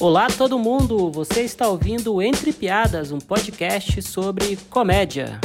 Olá todo mundo, você está ouvindo Entre Piadas, um podcast sobre comédia.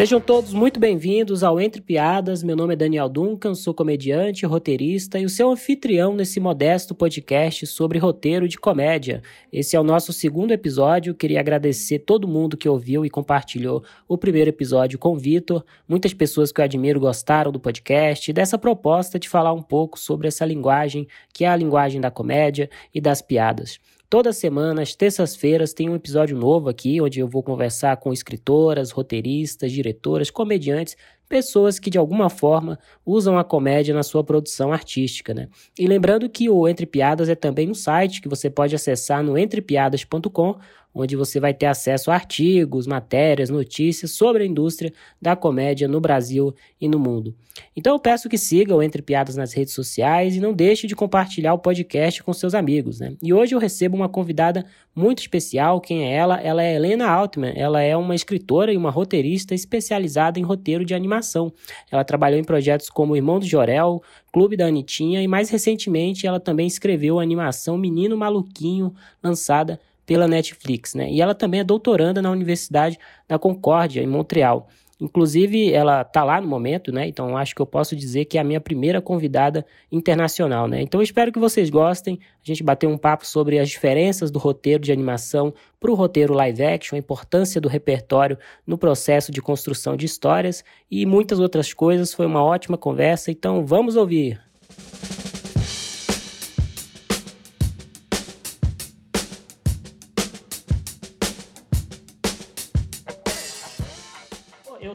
Sejam todos muito bem-vindos ao Entre Piadas. Meu nome é Daniel Duncan, sou comediante, roteirista e o seu anfitrião nesse modesto podcast sobre roteiro de comédia. Esse é o nosso segundo episódio. Queria agradecer todo mundo que ouviu e compartilhou o primeiro episódio com o Vitor. Muitas pessoas que eu admiro gostaram do podcast e dessa proposta de falar um pouco sobre essa linguagem que é a linguagem da comédia e das piadas. Toda semana, às terças-feiras, tem um episódio novo aqui, onde eu vou conversar com escritoras, roteiristas, diretoras, comediantes pessoas que de alguma forma usam a comédia na sua produção artística, né? E lembrando que o Entre Piadas é também um site que você pode acessar no entrepiadas.com, onde você vai ter acesso a artigos, matérias, notícias sobre a indústria da comédia no Brasil e no mundo. Então eu peço que siga Entre Piadas nas redes sociais e não deixe de compartilhar o podcast com seus amigos, né? E hoje eu recebo uma convidada muito especial. Quem é ela? Ela é Helena Altman. Ela é uma escritora e uma roteirista especializada em roteiro de animação animação. Ela trabalhou em projetos como Irmão do Jorel, Clube da Anitinha e mais recentemente ela também escreveu a animação Menino Maluquinho, lançada pela Netflix, né? E ela também é doutoranda na Universidade da Concórdia, em Montreal. Inclusive, ela está lá no momento, né? Então, acho que eu posso dizer que é a minha primeira convidada internacional, né? Então, espero que vocês gostem. A gente bateu um papo sobre as diferenças do roteiro de animação para o roteiro live action, a importância do repertório no processo de construção de histórias e muitas outras coisas. Foi uma ótima conversa, então vamos ouvir.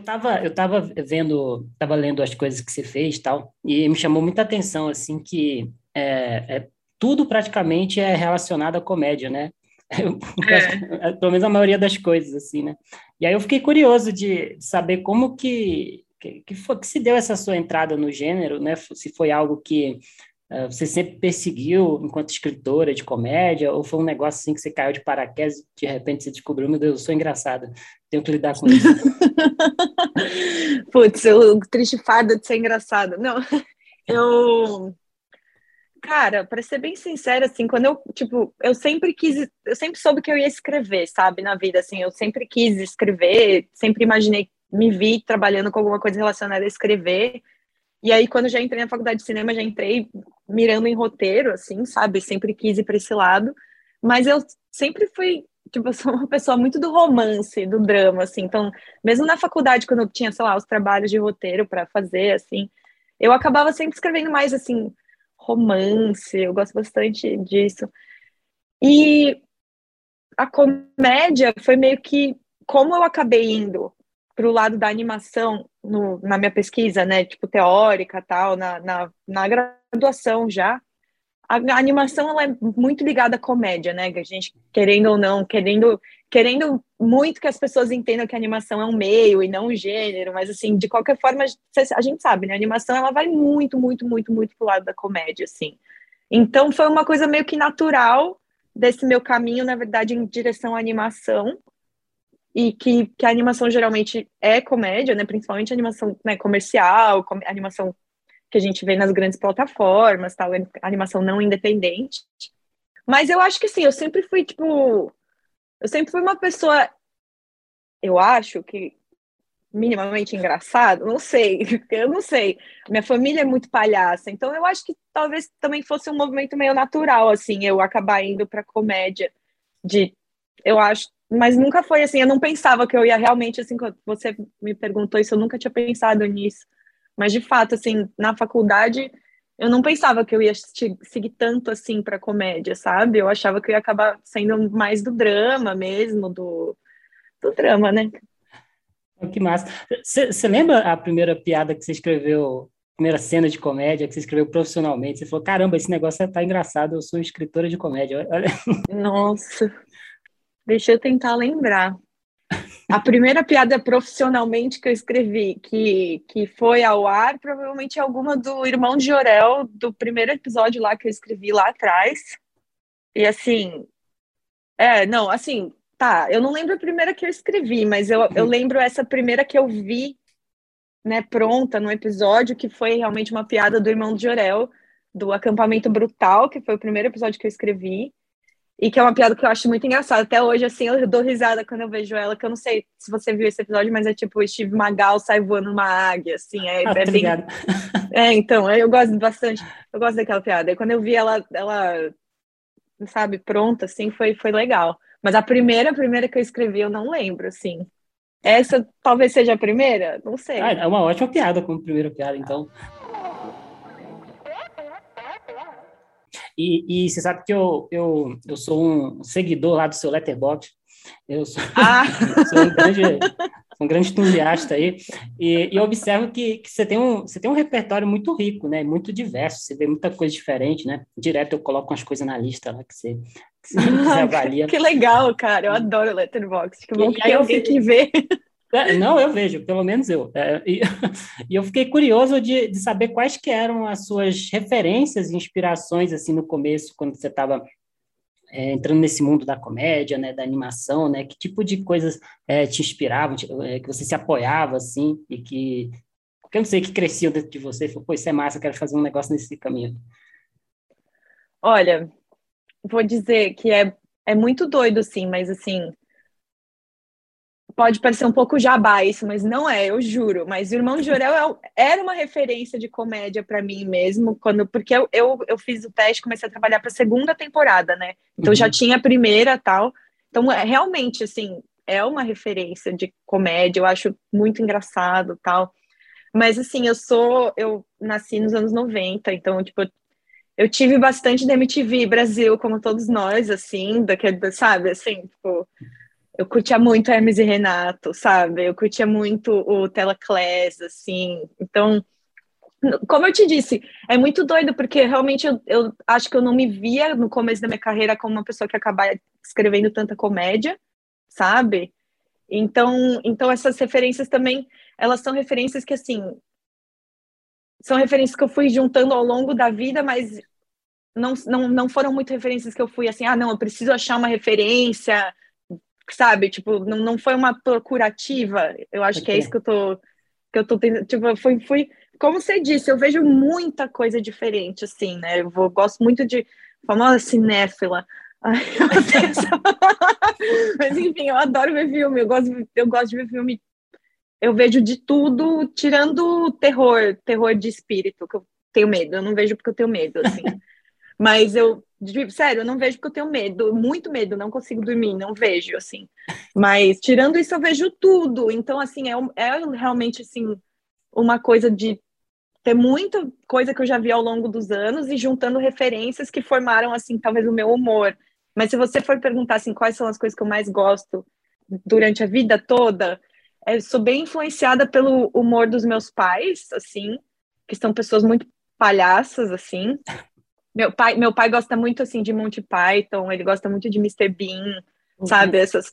Tava, eu tava vendo, tava lendo as coisas que você fez tal, e me chamou muita atenção, assim, que é, é tudo praticamente é relacionado à comédia, né? É. Pelo menos a maioria das coisas, assim, né? E aí eu fiquei curioso de saber como que, que, que, foi, que se deu essa sua entrada no gênero, né? Se foi algo que você sempre perseguiu enquanto escritora de comédia, ou foi um negócio assim que você caiu de paraquedas e de repente você descobriu, meu Deus, eu sou engraçada, tenho que lidar com isso. Putz, o triste fardo de ser engraçada. Não, eu. Cara, para ser bem sincera, assim, quando eu, tipo, eu sempre quis, eu sempre soube que eu ia escrever, sabe, na vida, assim, eu sempre quis escrever, sempre imaginei, me vi trabalhando com alguma coisa relacionada a escrever, e aí, quando já entrei na faculdade de cinema, já entrei mirando em roteiro, assim, sabe, sempre quis ir para esse lado, mas eu sempre fui tipo, eu sou uma pessoa muito do romance, do drama, assim. Então, mesmo na faculdade, quando eu tinha, sei lá, os trabalhos de roteiro para fazer, assim, eu acabava sempre escrevendo mais, assim, romance. Eu gosto bastante disso. E a comédia foi meio que como eu acabei indo para o lado da animação no, na minha pesquisa, né, tipo teórica tal, na, na, na graduação já, a, a animação ela é muito ligada à comédia, né? A gente, querendo ou não, querendo, querendo muito que as pessoas entendam que a animação é um meio e não um gênero, mas assim, de qualquer forma, a gente sabe, né? A animação ela vai muito, muito, muito, muito pro lado da comédia, assim. Então foi uma coisa meio que natural desse meu caminho, na verdade, em direção à animação, e que, que a animação geralmente é comédia, né? Principalmente animação né, comercial, com, animação que a gente vê nas grandes plataformas, tal, animação não independente. Mas eu acho que sim, eu sempre fui, tipo, eu sempre fui uma pessoa, eu acho que minimamente engraçado, não sei, eu não sei. Minha família é muito palhaça, então eu acho que talvez também fosse um movimento meio natural, assim, eu acabar indo para comédia, de, eu acho, mas nunca foi assim, eu não pensava que eu ia realmente, assim, quando você me perguntou isso, eu nunca tinha pensado nisso. Mas, de fato, assim, na faculdade, eu não pensava que eu ia seguir tanto assim para comédia, sabe? Eu achava que eu ia acabar sendo mais do drama mesmo, do, do drama, né? Que massa. Você lembra a primeira piada que você escreveu, primeira cena de comédia que você escreveu profissionalmente? Você falou: caramba, esse negócio tá engraçado, eu sou escritora de comédia. Olha. Nossa, deixa eu tentar lembrar. A primeira piada profissionalmente que eu escrevi, que, que foi ao ar, provavelmente alguma do Irmão de Jorel, do primeiro episódio lá que eu escrevi lá atrás. E assim. É, não, assim, tá. Eu não lembro a primeira que eu escrevi, mas eu, eu lembro essa primeira que eu vi né, pronta no episódio, que foi realmente uma piada do irmão de Jorel, do acampamento brutal, que foi o primeiro episódio que eu escrevi. E que é uma piada que eu acho muito engraçada. Até hoje, assim, eu dou risada quando eu vejo ela, que eu não sei se você viu esse episódio, mas é tipo o Steve Magal sai voando numa águia, assim. É, ah, é bem... É, então, eu gosto bastante, eu gosto daquela piada. E quando eu vi ela, ela, sabe, pronta, assim, foi, foi legal. Mas a primeira, a primeira que eu escrevi, eu não lembro, assim. Essa talvez seja a primeira? Não sei. Ah, é uma ótima piada como primeira piada, então. E, e você sabe que eu, eu, eu sou um seguidor lá do seu Letterboxd. Eu sou, ah. sou um grande, um grande entusiasta aí, e, e observo que, que, você, tem um, você tem um repertório muito rico, né? Muito diverso, você vê muita coisa diferente, né? Direto eu coloco umas coisas na lista lá que você, que você, que você avalia. que legal, cara, eu adoro Letterboxd, que bom e, que tem alguém que vê. É, não, eu vejo, pelo menos eu. É, e, e, eu fiquei curioso de, de saber quais que eram as suas referências e inspirações, assim, no começo, quando você estava é, entrando nesse mundo da comédia, né, da animação, né, que tipo de coisas é, te inspiravam, é, que você se apoiava, assim, e que, que eu não sei, que cresciam dentro de você, falou, pô, isso é massa, eu quero fazer um negócio nesse caminho. Olha, vou dizer que é, é muito doido, sim, mas, assim, pode parecer um pouco jabá isso, mas não é, eu juro. Mas o Irmão de Jorel é, era uma referência de comédia para mim mesmo, quando porque eu, eu, eu fiz o teste, comecei a trabalhar para a segunda temporada, né? Então uhum. já tinha a primeira tal. Então, é, realmente, assim, é uma referência de comédia, eu acho muito engraçado tal. Mas, assim, eu sou. Eu nasci nos anos 90, então, tipo, eu tive bastante da MTV Brasil, como todos nós, assim, daquele, sabe, assim, tipo eu curtia muito Hermes e Renato, sabe? Eu curtia muito o Telaclass, assim. Então, como eu te disse, é muito doido, porque realmente eu, eu, acho que eu não me via no começo da minha carreira como uma pessoa que acaba escrevendo tanta comédia, sabe? Então, então essas referências também, elas são referências que, assim, são referências que eu fui juntando ao longo da vida, mas não, não, não foram muito referências que eu fui assim, ah, não, eu preciso achar uma referência sabe? Tipo, não, não foi uma procurativa. Eu acho okay. que é isso que eu tô que eu tô tendo, tipo, fui, fui, como você disse, eu vejo muita coisa diferente assim, né? Eu vou, gosto muito de famosa cinéfila. Mas enfim, eu adoro ver filme, eu gosto, eu gosto de ver filme. Eu vejo de tudo, tirando terror, terror de espírito, que eu tenho medo. Eu não vejo porque eu tenho medo, assim. Mas eu, sério, eu não vejo porque eu tenho medo, muito medo, não consigo dormir, não vejo, assim. Mas tirando isso, eu vejo tudo. Então, assim, é, é realmente, assim, uma coisa de ter muita coisa que eu já vi ao longo dos anos e juntando referências que formaram, assim, talvez o meu humor. Mas se você for perguntar, assim, quais são as coisas que eu mais gosto durante a vida toda, eu sou bem influenciada pelo humor dos meus pais, assim, que são pessoas muito palhaças, assim. Meu pai, meu pai gosta muito assim de Monty Python, ele gosta muito de Mr. Bean, uhum. sabe? Essas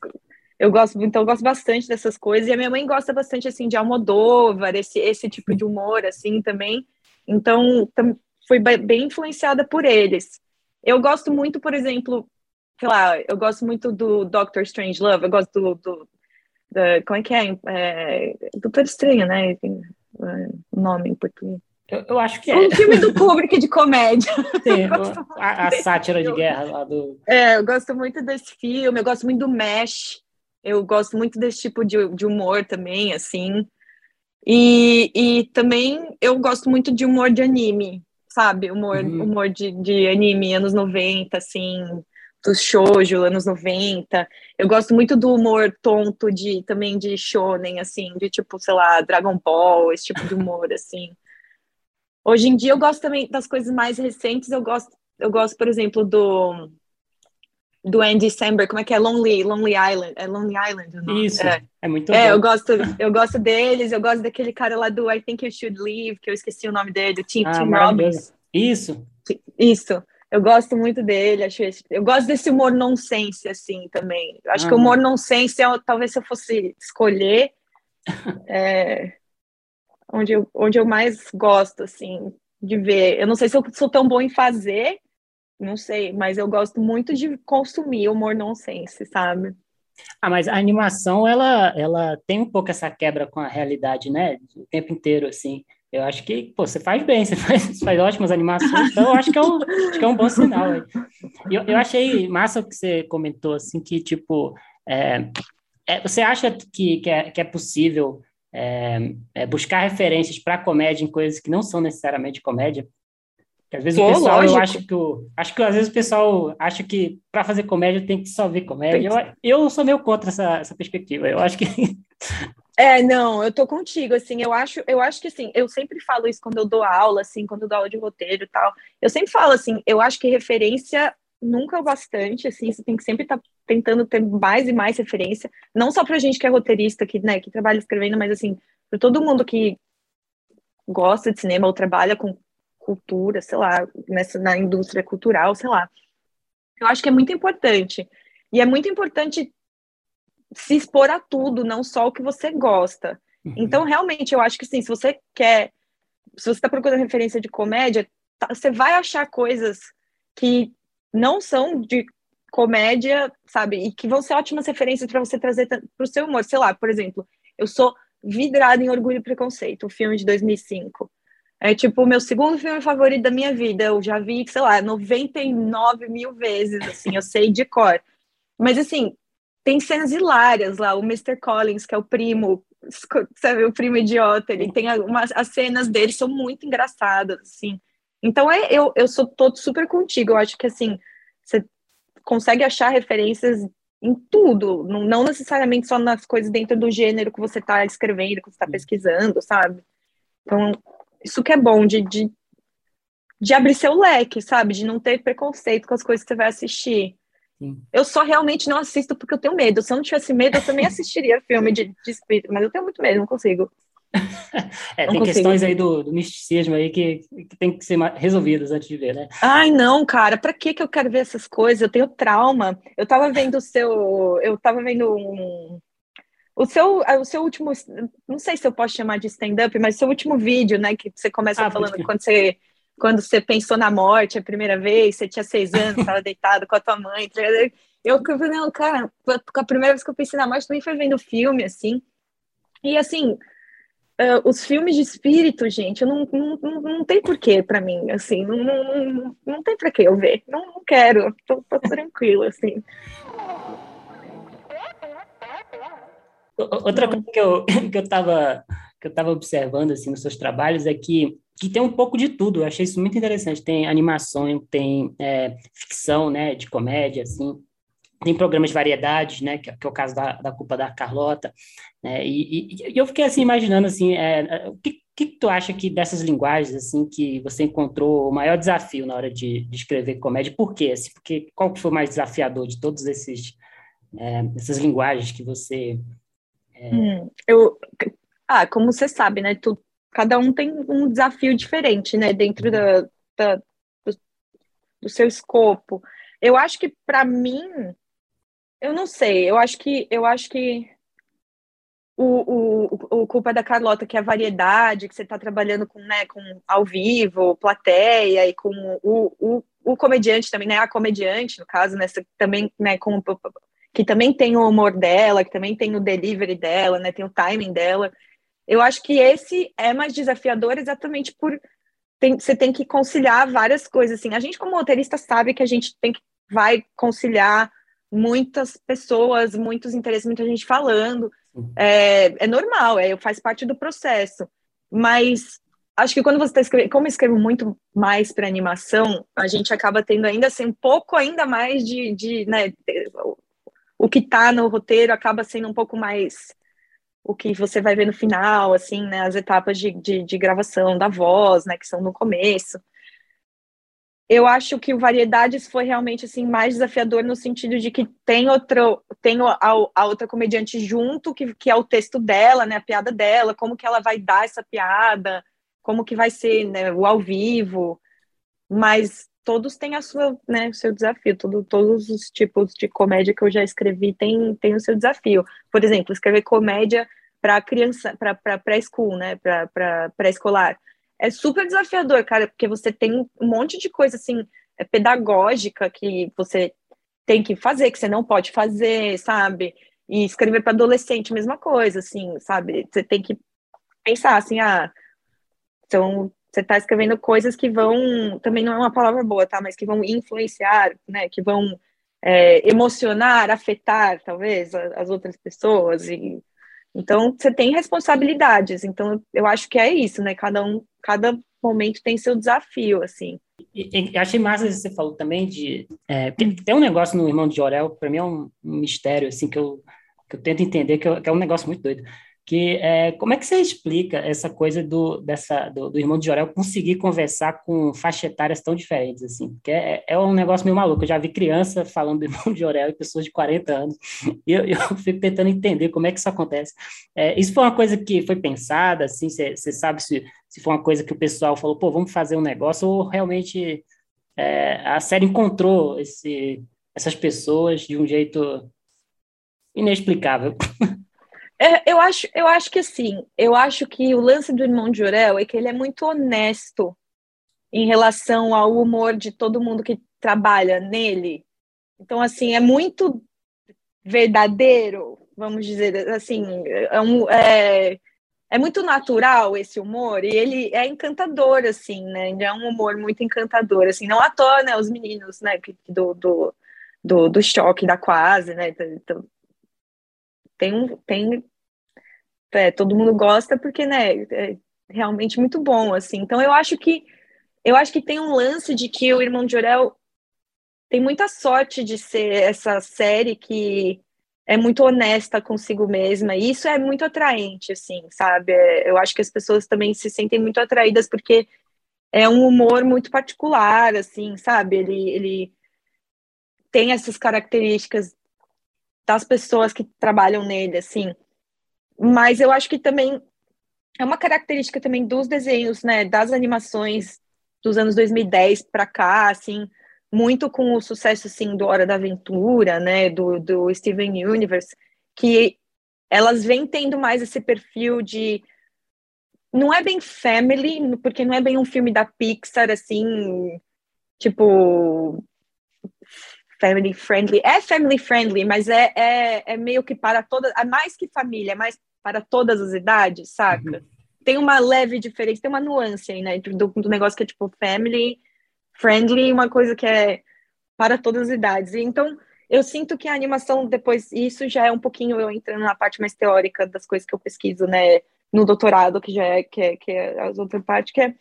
eu gosto, então eu gosto bastante dessas coisas. E a minha mãe gosta bastante assim de Almodóvar, esse esse tipo de humor assim também. Então, fui bem influenciada por eles. Eu gosto muito, por exemplo, sei lá, eu gosto muito do Doctor Strange Love, eu gosto do, do, como é que é? é Doutor Estranho, né? O nome em português. Eu, eu, acho que é. Um filme do Kubrick de comédia. Sim, a, a, sátira de guerra lá do. É, eu gosto muito desse filme, eu gosto muito do Mesh. Eu gosto muito desse tipo de, de humor também, assim. E, e também eu gosto muito de humor de anime, sabe? Humor, uhum. humor de, de anime, anos 90, assim, dos shoujo, anos 90. Eu gosto muito do humor tonto de também de shonen, assim, de tipo, sei lá, Dragon Ball, esse tipo de humor, assim. Hoje em dia eu gosto também das coisas mais recentes, eu gosto, eu gosto, por exemplo, do do Andy Samberg, como é que é? Lonely, Lonely Island, é Lonely Island? Isso, é, é muito É, bom. eu gosto, eu gosto deles, eu gosto daquele cara lá do I Think You Should Leave, que eu esqueci o nome dele, do Tim, ah, Tim Robbins. Isso. Isso. Eu gosto muito dele, acho esse, eu gosto desse humor nonsense assim também. Eu acho ah, que o humor nonsense é, talvez se eu fosse escolher é, onde eu, onde eu mais gosto, assim, de ver. Eu não sei se eu sou tão bom em fazer, não sei, mas eu gosto muito de consumir humor nonsense, sabe? Ah, mas a animação, ela, ela tem um pouco essa quebra com a realidade, né? O tempo inteiro, assim. Eu acho que, pô, você faz bem, você faz, você faz ótimas animações, então eu acho que é um, que é um bom sinal. Eu, eu achei massa o que você comentou, assim, que, tipo, é, é, você acha que, que, é, que é possível é, é buscar referências para comédia em coisas que não são necessariamente comédia? Porque às vezes Pô, o pessoal, lógico. eu acho que, acho que às vezes o pessoal acha que para fazer comédia tem que só ver comédia. Eu, eu sou meio contra essa, essa perspectiva. Eu acho que É, não, eu tô contigo, assim, eu acho, eu acho que, assim, eu sempre falo isso quando eu dou aula, assim, quando eu dou aula de roteiro e tal, eu sempre falo, assim, eu acho que referência nunca o bastante, assim, você tem que sempre estar tá tentando ter mais e mais referência, não só pra gente que é roteirista, que, né, que trabalha escrevendo, mas, assim, para todo mundo que gosta de cinema ou trabalha com cultura, sei lá, nessa, na indústria cultural, sei lá. Eu acho que é muito importante. E é muito importante se expor a tudo, não só o que você gosta. Uhum. Então, realmente, eu acho que sim, se você quer, se você está procurando referência de comédia, tá, você vai achar coisas que não são de comédia, sabe? E que vão ser ótimas referências para você trazer para o seu humor. Sei lá, por exemplo, eu sou vidrada em Orgulho e Preconceito, o filme de 2005. É tipo o meu segundo filme favorito da minha vida. Eu já vi, sei lá, 99 mil vezes, assim, eu sei de cor. Mas, assim, tem cenas hilárias lá, o Mr. Collins, que é o primo, sabe, o primo idiota, ele tem algumas, as cenas dele são muito engraçadas, assim. Então, é, eu, eu sou todo super contigo, eu acho que, assim, você consegue achar referências em tudo, não, não necessariamente só nas coisas dentro do gênero que você está escrevendo, que você está pesquisando, sabe? Então, isso que é bom de, de, de abrir seu leque, sabe? De não ter preconceito com as coisas que você vai assistir. Eu só realmente não assisto porque eu tenho medo. Se eu não tivesse medo, eu também assistiria filme de, de espírito, mas eu tenho muito medo, não consigo. É, tem consigo. questões aí do, do, misticismo aí que, que tem que ser resolvidas antes de ver, né? Ai, não, cara, pra que que eu quero ver essas coisas? Eu tenho trauma. Eu tava vendo o seu. Eu tava vendo um. O seu, o seu último, não sei se eu posso chamar de stand-up, mas seu último vídeo, né, que você começa ah, falando quando você quando você pensou na morte a primeira vez, você tinha seis anos, estava deitado com a tua mãe. Tá eu falei, não, cara, a primeira vez que eu pensei na morte também foi vendo filme, assim. E assim, uh, os filmes de espírito, gente, não, não, não, não tem porquê para mim, assim, não, não, não, não tem para que eu ver. Não, não quero, tô, tô tranquilo, assim. Outra coisa que eu, que eu tava que eu estava observando assim nos seus trabalhos é que que tem um pouco de tudo. Eu achei isso muito interessante. Tem animação, tem é, ficção, né, de comédia, assim. Tem programas de variedades, né, que, que é o caso da, da Culpa da Carlota. Né, e, e, e eu fiquei assim imaginando assim, é, é o que, que tu acha que dessas linguagens assim que você encontrou o maior desafio na hora de, de escrever comédia? Por quê? Assim, porque qual que foi o mais desafiador de todos esses é, essas linguagens que você é... hum, eu ah, como você sabe, né? Tu, cada um tem um desafio diferente, né? Dentro da, da do, do, seu escopo. Eu acho que para mim, eu não sei. Eu acho que eu acho que o, o, o culpa da Carlota, que é a variedade, que você está trabalhando com, né, com ao vivo, plateia e com o, o, o comediante também, né? A comediante, no caso, né? também, né? Com, que também tem o humor dela, que também tem o delivery dela, né? Tem o timing dela. Eu acho que esse é mais desafiador exatamente por tem, você tem que conciliar várias coisas assim. A gente como roteirista sabe que a gente tem que vai conciliar muitas pessoas, muitos interesses, muita gente falando. É, é normal, é, faz parte do processo. Mas acho que quando você está escrevendo, como eu escrevo muito mais para animação, a gente acaba tendo ainda assim um pouco ainda mais de, de né, o que está no roteiro acaba sendo um pouco mais o que você vai ver no final, assim, né, as etapas de, de, de, gravação da voz, né, que são no começo. Eu acho que o Variedades foi realmente, assim, mais desafiador no sentido de que tem outro, tem a, a outra comediante junto, que, que é o texto dela, né, a piada dela, como que ela vai dar essa piada, como que vai ser, né, o ao vivo, mas todos têm a sua, né, o seu desafio. Todo, todos os tipos de comédia que eu já escrevi têm tem o seu desafio. Por exemplo, escrever comédia para criança, para pré-school, né, para pré-escolar. É super desafiador, cara, porque você tem um monte de coisa assim é pedagógica que você tem que fazer, que você não pode fazer, sabe? E escrever para adolescente, mesma coisa, assim, sabe? Você tem que pensar assim, ah, são você está escrevendo coisas que vão, também não é uma palavra boa, tá? Mas que vão influenciar, né? Que vão é, emocionar, afetar, talvez, as outras pessoas. E, então, você tem responsabilidades. Então, eu acho que é isso, né? Cada um, cada momento tem seu desafio, assim. Achei massa que você falou também de. É, tem um negócio no Irmão de Jorel, para mim é um, um, mistério, assim, que eu, que eu tento entender, que, eu, que é um negócio muito doido que é, como é que você explica essa coisa do, dessa, do, do, irmão de Jorel conseguir conversar com faixa etárias tão diferentes, assim? Porque é, é, um negócio meio maluco. Eu já vi criança falando do irmão de Jorel e pessoas de 40 anos, e eu, eu fico tentando entender como é que isso acontece. É, isso foi uma coisa que foi pensada, assim, você, sabe se, se foi uma coisa que o pessoal falou, pô, vamos fazer um negócio, ou realmente é, a série encontrou esse, essas pessoas de um jeito inexplicável. É, eu, acho, eu acho que assim, eu acho que o lance do irmão de Jorel é que ele é muito honesto em relação ao humor de todo mundo que trabalha nele. Então, assim, é muito verdadeiro, vamos dizer assim, é, um, é, é muito natural esse humor e ele é encantador, assim, né? É um humor muito encantador, assim, não à toa, né? Os meninos, né? Do, do, do, do choque da quase, né? Então, tem um, tem é, todo mundo gosta porque, né, é realmente muito bom, assim. Então eu acho que eu acho que tem um lance de que o Irmão de Orel tem muita sorte de ser essa série que é muito honesta consigo mesma, e isso é muito atraente, assim, sabe? É, eu acho que as pessoas também se sentem muito atraídas porque é um humor muito particular, assim, sabe? Ele, ele tem essas características das pessoas que trabalham nele, assim. Mas eu acho que também é uma característica também dos desenhos, né, das animações dos anos 2010 para cá, assim, muito com o sucesso assim do Hora da Aventura, né, do, do Steven Universe, que elas vêm tendo mais esse perfil de não é bem family, porque não é bem um filme da Pixar assim, tipo family friendly. É family friendly, mas é, é, é meio que para todas, é mais que família, é mais para todas as idades, saca? Uhum. Tem uma leve diferença, tem uma nuance aí, né? Do, do negócio que é tipo family friendly uma coisa que é para todas as idades. Então, eu sinto que a animação depois, isso já é um pouquinho eu entrando na parte mais teórica das coisas que eu pesquiso, né? No doutorado, que já é, que é, que é a outra parte, que é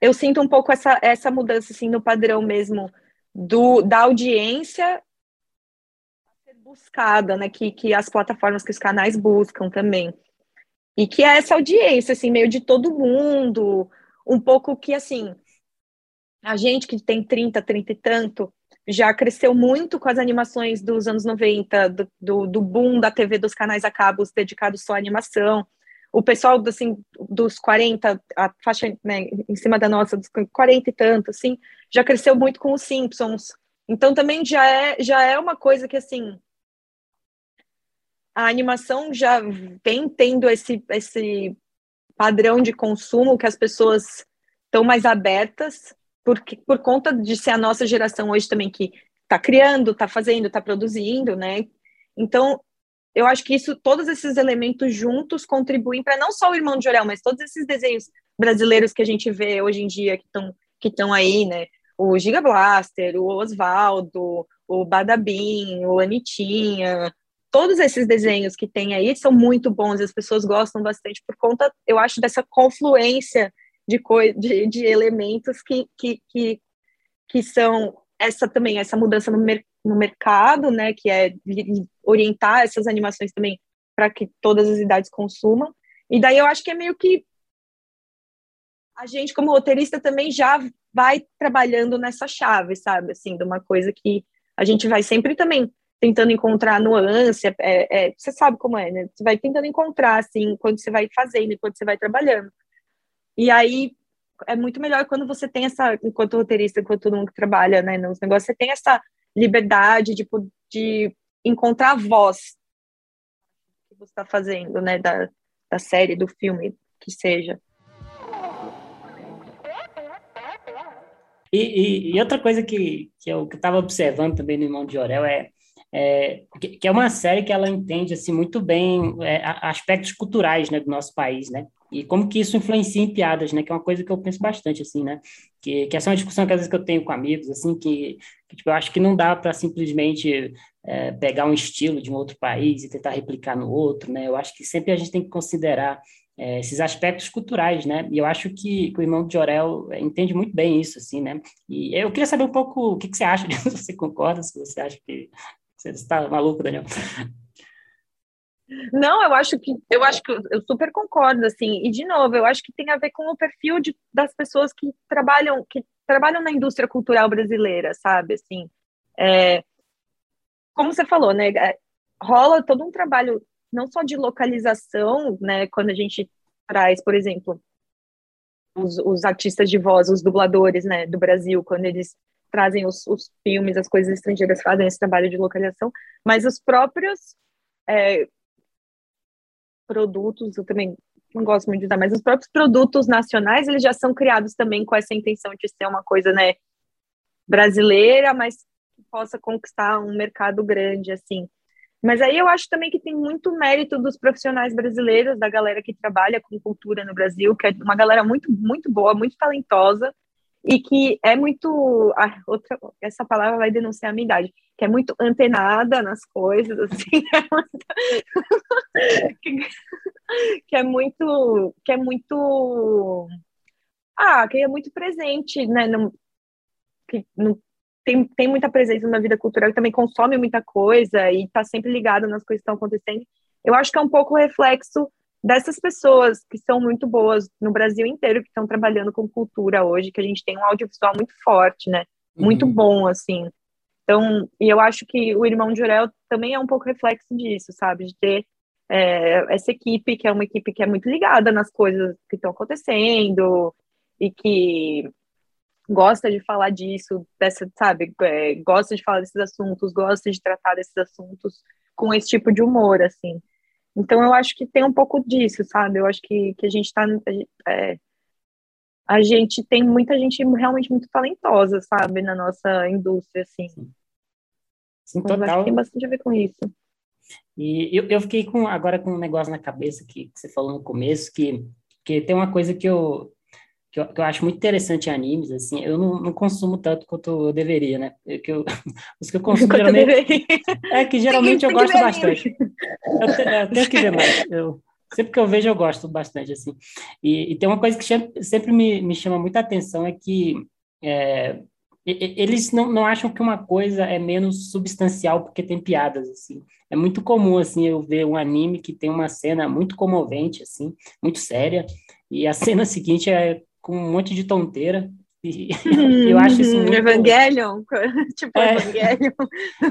eu sinto um pouco essa, essa mudança assim no padrão mesmo do, da audiência buscada, né? Que, que as plataformas, que os canais buscam também. E que é essa audiência, assim, meio de todo mundo, um pouco que, assim, a gente que tem 30, 30 e tanto, já cresceu muito com as animações dos anos 90, do, do, do boom da TV dos canais a cabos dedicados só à animação. O pessoal, assim, dos 40, a faixa né, em cima da nossa, dos 40 e tanto, assim, já cresceu muito com os Simpsons. Então, também já é, já é uma coisa que, assim, a animação já vem tendo esse, esse padrão de consumo que as pessoas estão mais abertas, porque, por conta de ser a nossa geração hoje também que está criando, está fazendo, está produzindo, né? Então, eu acho que isso, todos esses elementos juntos contribuem para não só o Irmão de Jorel, mas todos esses desenhos brasileiros que a gente vê hoje em dia que estão que estão aí, né? O Giga Blaster, o Osvaldo, o Badabim, o Anitinha, todos esses desenhos que tem aí são muito bons e as pessoas gostam bastante por conta, eu acho, dessa confluência de, de, de elementos que, que, que, que, são essa também, essa mudança no, mer no mercado, né, que é orientar essas animações também para que todas as idades consumam. E daí eu acho que é meio que a gente, como roteirista, também já vai trabalhando nessa chave, sabe? Assim, de uma coisa que a gente vai sempre também tentando encontrar nuance, é, é, você sabe como é, né? Você vai tentando encontrar, assim, quando você vai fazendo, quando você vai trabalhando. E aí é muito melhor quando você tem essa, enquanto roteirista, enquanto todo mundo que trabalha, né, nos negócios, você tem essa liberdade de, de encontrar voz que você está fazendo, né, da, da série, do filme, que seja. E, e, e outra coisa que, que eu estava observando também no Irmão de Orel é é, que é uma série que ela entende assim muito bem é, aspectos culturais né, do nosso país, né? E como que isso influencia em piadas, né? Que é uma coisa que eu penso bastante, assim, né? Que, que essa é uma discussão que às vezes que eu tenho com amigos, assim, que, que tipo, eu acho que não dá para simplesmente é, pegar um estilo de um outro país e tentar replicar no outro, né? Eu acho que sempre a gente tem que considerar é, esses aspectos culturais, né? E eu acho que, que o irmão de Jorel entende muito bem isso, assim, né? E eu queria saber um pouco o que, que você acha disso, se você concorda, se você acha que você está maluco, Daniel. Não, eu acho que eu acho que eu super concordo assim. E de novo, eu acho que tem a ver com o perfil de, das pessoas que trabalham que trabalham na indústria cultural brasileira, sabe? Assim, é, como você falou, né? É, rola todo um trabalho não só de localização, né? Quando a gente traz, por exemplo, os, os artistas de voz, os dubladores, né, do Brasil, quando eles trazem os, os filmes, as coisas estrangeiras, fazem esse trabalho de localização, mas os próprios é, produtos, eu também não gosto muito de usar, mas os próprios produtos nacionais, eles já são criados também com essa intenção de ser uma coisa, né, brasileira, mas que possa conquistar um mercado grande, assim. Mas aí eu acho também que tem muito mérito dos profissionais brasileiros, da galera que trabalha com cultura no Brasil, que é uma galera muito, muito boa, muito talentosa, e que é muito. Ah, outra, essa palavra vai denunciar a minha idade, que é muito antenada nas coisas, assim, é que, é muito. que é muito. Ah, que é muito presente, né? No, que no, tem, tem muita presença na vida cultural e também consome muita coisa e está sempre ligado nas coisas que estão acontecendo. Eu acho que é um pouco reflexo dessas pessoas que são muito boas no Brasil inteiro, que estão trabalhando com cultura hoje, que a gente tem um audiovisual muito forte, né? Muito uhum. bom, assim. Então, e eu acho que o Irmão de Jurel também é um pouco reflexo disso, sabe? De ter é, essa equipe, que é uma equipe que é muito ligada nas coisas que estão acontecendo e que gosta de falar disso, dessa, sabe? É, gosta de falar desses assuntos, gosta de tratar desses assuntos com esse tipo de humor, assim. Então, eu acho que tem um pouco disso, sabe? Eu acho que, que a gente está. É, a gente tem muita gente realmente muito talentosa, sabe, na nossa indústria, assim. Sim, total. Eu acho que tem bastante a ver com isso. E eu, eu fiquei com, agora com um negócio na cabeça que, que você falou no começo, que, que tem uma coisa que eu, que eu, que eu, acho muito interessante em animes, assim, eu não, não consumo tanto quanto eu deveria, né? Que eu, os que eu consumo geralmente... É que geralmente eu gosto bastante. Eu, te, eu, tenho que ver mais. Eu, sempre que eu vejo, eu gosto bastante, assim. E, e tem uma coisa que sempre me, me chama muita atenção, é que é, eles não, não acham que uma coisa é menos substancial porque tem piadas, assim. É muito comum, assim, eu ver um anime que tem uma cena muito comovente, assim, muito séria, e a cena seguinte é com um monte de tonteira. E eu acho isso muito... Evangelion, tipo é, Evangelion.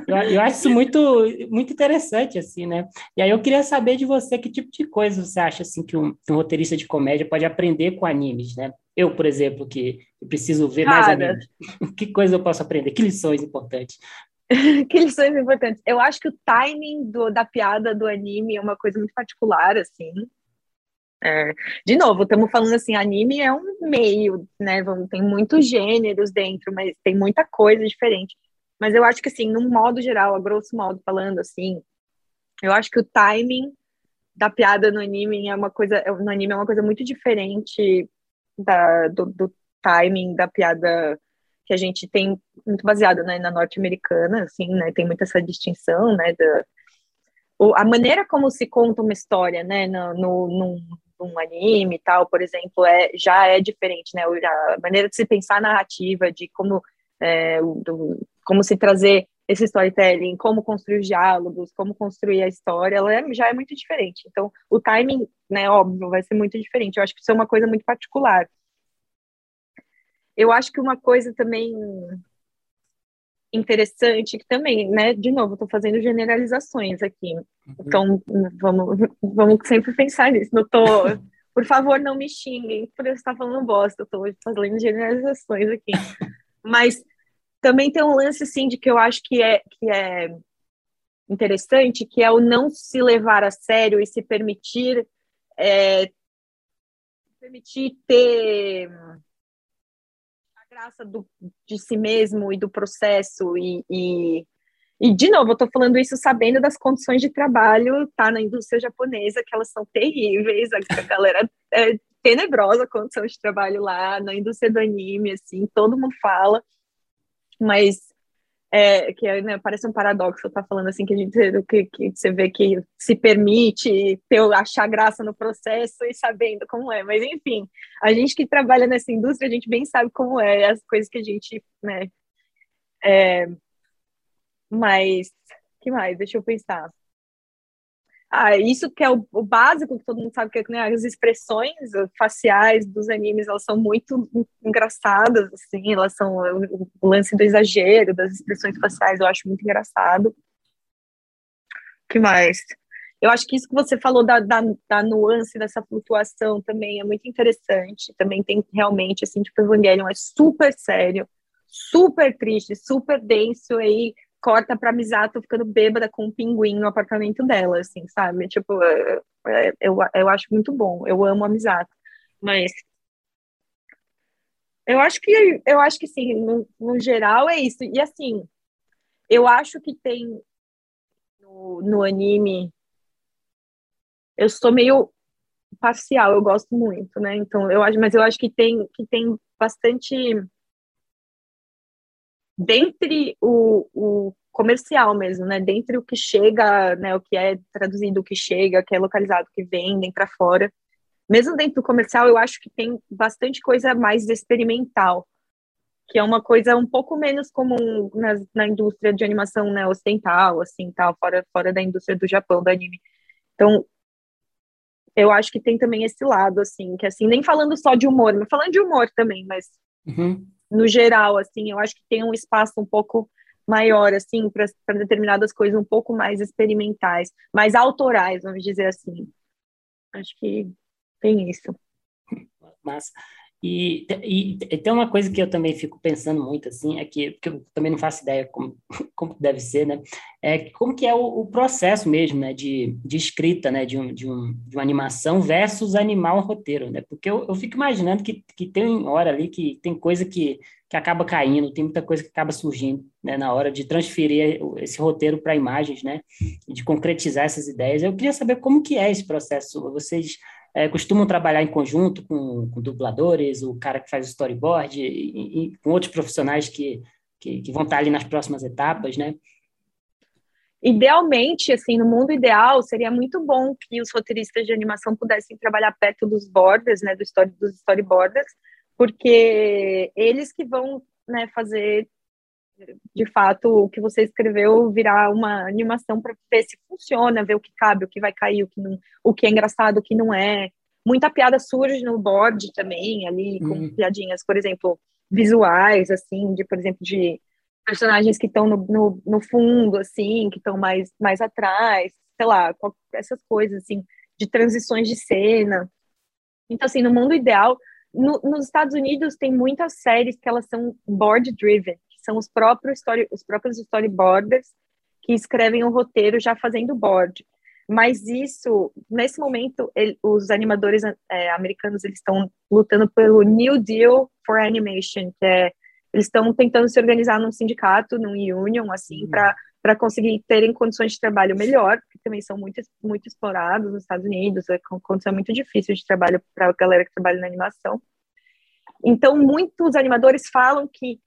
Eu, eu, acho isso muito, muito interessante, assim, né? E aí eu queria saber de você que tipo de coisa você acha, assim, que um, um roteirista de comédia pode aprender com animes, né? Eu, por exemplo, que preciso ver Cara, mais animes. que coisa eu posso aprender? Que lições importantes? que lições importantes? Eu acho que o timing do, da piada do anime é uma coisa muito particular, assim. É, de novo, estamos falando assim, anime é um meio, né? Tem muitos gêneros dentro, mas tem muita coisa diferente. Mas eu acho que assim, num modo geral, a grosso modo falando assim, eu acho que o timing da piada no anime é uma coisa, no anime é uma coisa muito diferente da, do, do timing da piada que a gente tem muito baseado né, na norte-americana, assim, né? Tem muita essa distinção, né? Da, a maneira como se conta uma história, né, no, no, um anime e tal, por exemplo, é, já é diferente, né? A maneira de se pensar a narrativa, de como, é, do, como se trazer esse storytelling, como construir os diálogos, como construir a história, ela é, já é muito diferente. Então, o timing, né, óbvio, vai ser muito diferente. Eu acho que isso é uma coisa muito particular. Eu acho que uma coisa também interessante que também, né, de novo, estou fazendo generalizações aqui. Uhum. Então, vamos, vamos sempre pensar nisso. Não tô, por favor, não me xinguem por eu estar falando bosta, estou fazendo generalizações aqui. Mas também tem um lance assim de que eu acho que é que é interessante, que é o não se levar a sério e se permitir é, permitir ter graça do, de si mesmo e do processo e, e, E, de novo, eu tô falando isso sabendo das condições de trabalho, tá, na indústria japonesa, que elas são terríveis, a galera é tenebrosa a condição de trabalho lá, na indústria do anime, assim, todo mundo fala, mas é, que né, parece um paradoxo estar tá falando assim que a gente que, que você vê que se permite ter, achar graça no processo e sabendo como é, mas enfim, a gente que trabalha nessa indústria, a gente bem sabe como é as coisas que a gente, né, é, mas que mais? Deixa eu pensar. Ah, isso que é o, o, básico, que todo mundo sabe que é, né, as expressões faciais dos animes, elas são muito engraçadas, assim, elas são o, o lance do exagero, das expressões faciais, eu acho muito engraçado. Que mais? Eu acho que isso que você falou da, da, da, nuance dessa flutuação também é muito interessante. Também tem realmente, assim, tipo, Evangelion é super sério, super triste, super denso aí corta pra Misato ficando bêbada com um pinguim no apartamento dela, assim, sabe? Tipo, é, é, eu, eu acho muito bom. Eu amo a Misato. Mas eu acho que eu acho que sim, no, no geral é isso. E assim, eu acho que tem no, no anime. Eu sou meio parcial, eu gosto muito, né? Então, eu acho, mas eu acho que tem que tem bastante dentre o, o comercial mesmo, né? Dentre o que chega, né? O que é traduzido, o que chega, o que é localizado, o que vendem para fora. Mesmo dentro do comercial, eu acho que tem bastante coisa mais experimental, que é uma coisa um pouco menos comum na, na indústria de animação né, ocidental, assim, tal, fora, fora da indústria do Japão, do anime. Então, eu acho que tem também esse lado, assim, que assim, nem falando só de humor, mas falando de humor também, mas uhum no geral, assim, eu acho que tem um espaço um pouco maior, assim, para determinadas coisas um pouco mais experimentais, mais autorais, vamos dizer assim. Acho que tem isso. Mas e, e, e, tem uma coisa que eu também fico pensando muito, assim, é que, que eu também não faço ideia como, como deve ser, né? É como que é o, o processo mesmo, né, de, de escrita, né, de, um, de, um, de uma animação versus animar um roteiro, né? Porque eu, eu fico imaginando que, que tem hora ali que tem coisa que, que acaba caindo, tem muita coisa que acaba surgindo, né, na hora de transferir esse roteiro para imagens, né, de concretizar essas ideias. Eu queria saber como que é esse processo. Vocês é, costumam trabalhar em conjunto com, com, dubladores, o cara que faz o storyboard, e, e com outros profissionais que, que, que, vão estar ali nas próximas etapas, né? Idealmente, assim, no mundo ideal, seria muito bom que os roteiristas de animação pudessem trabalhar perto dos borders, né, do story, dos storyboarders, porque eles que vão né, fazer de fato o que você escreveu virar uma animação para ver se funciona, ver o que cabe, o que vai cair, o que não, o que é engraçado, o que não é. Muita piada surge no board também, ali com hum. piadinhas, por exemplo, visuais, assim, de por exemplo de personagens que estão no, no, no, fundo, assim, que estão mais mais atrás, sei lá, essas coisas assim, de transições de cena. Então, assim, no mundo ideal, no, nos Estados Unidos tem muitas séries que elas são board driven, são os próprios, story, os próprios storyboarders que escrevem o roteiro já fazendo board. Mas isso, nesse momento, ele, os animadores é, americanos eles estão lutando pelo New Deal for Animation, que é eles estão tentando se organizar num sindicato, num union, assim, uhum. para conseguir terem condições de trabalho melhor, que também são muito, muito explorados nos Estados Unidos, é condição muito difícil de trabalho para a galera que trabalha na animação. Então, muitos animadores falam que